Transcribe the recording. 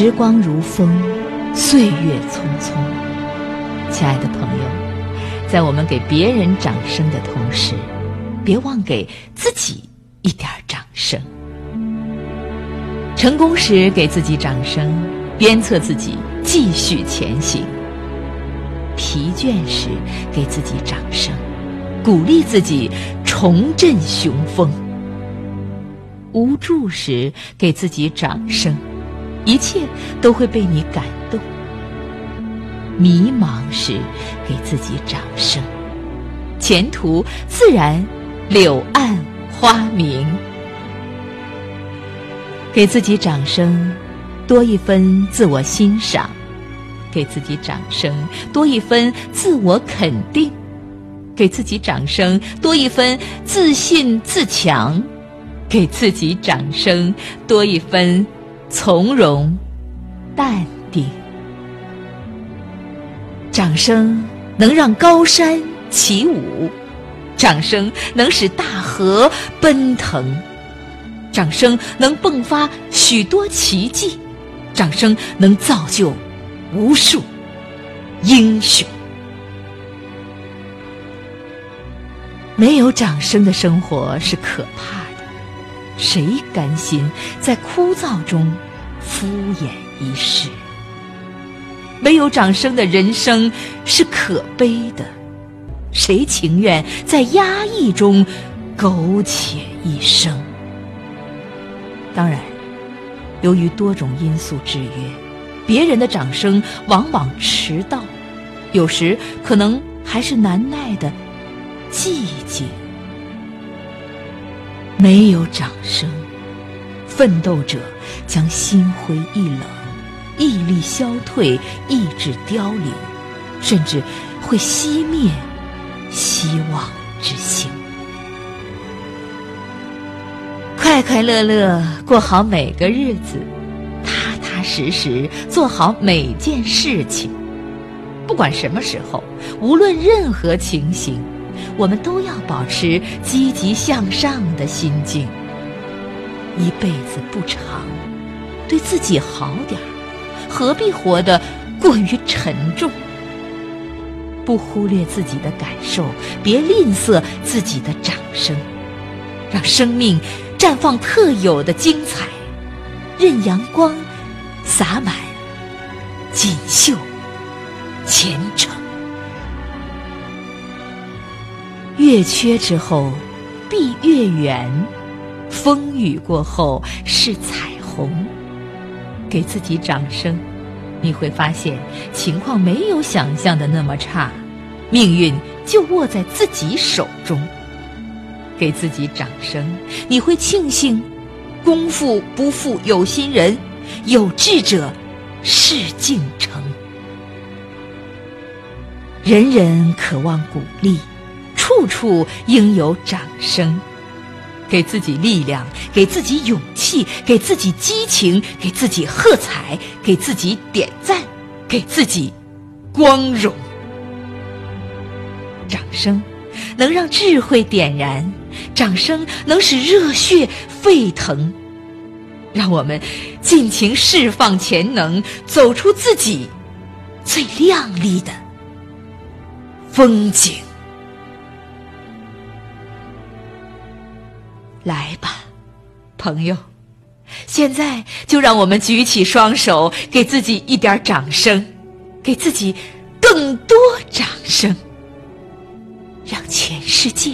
时光如风，岁月匆匆。亲爱的朋友，在我们给别人掌声的同时，别忘给自己一点掌声。成功时给自己掌声，鞭策自己继续前行；疲倦时给自己掌声，鼓励自己重振雄风；无助时给自己掌声，一切都会被你感动；迷茫时给自己掌声，前途自然柳暗花明。给自己掌声，多一分自我欣赏；给自己掌声，多一分自我肯定；给自己掌声，多一分自信自强；给自己掌声，多一分从容淡定。掌声能让高山起舞，掌声能使大河奔腾。掌声能迸发许多奇迹，掌声能造就无数英雄。没有掌声的生活是可怕的，谁甘心在枯燥中敷衍一世？没有掌声的人生是可悲的，谁情愿在压抑中苟且一生？当然，由于多种因素制约，别人的掌声往往迟到，有时可能还是难耐的寂静。没有掌声，奋斗者将心灰意冷，毅力消退，意志凋零，甚至会熄灭希望之星。快快乐乐过好每个日子，踏踏实实做好每件事情。不管什么时候，无论任何情形，我们都要保持积极向上的心境。一辈子不长，对自己好点儿，何必活得过于沉重？不忽略自己的感受，别吝啬自己的掌声，让生命。绽放特有的精彩，任阳光洒满锦绣前程。月缺之后必月圆，风雨过后是彩虹。给自己掌声，你会发现情况没有想象的那么差，命运就握在自己手中。给自己掌声，你会庆幸，功夫不负有心人，有志者事竟成。人人渴望鼓励，处处应有掌声。给自己力量，给自己勇气，给自己激情，给自己喝彩，给自己点赞，给自己光荣。掌声能让智慧点燃。掌声能使热血沸腾，让我们尽情释放潜能，走出自己最亮丽的风景。来吧，朋友，现在就让我们举起双手，给自己一点掌声，给自己更多掌声，让全世界。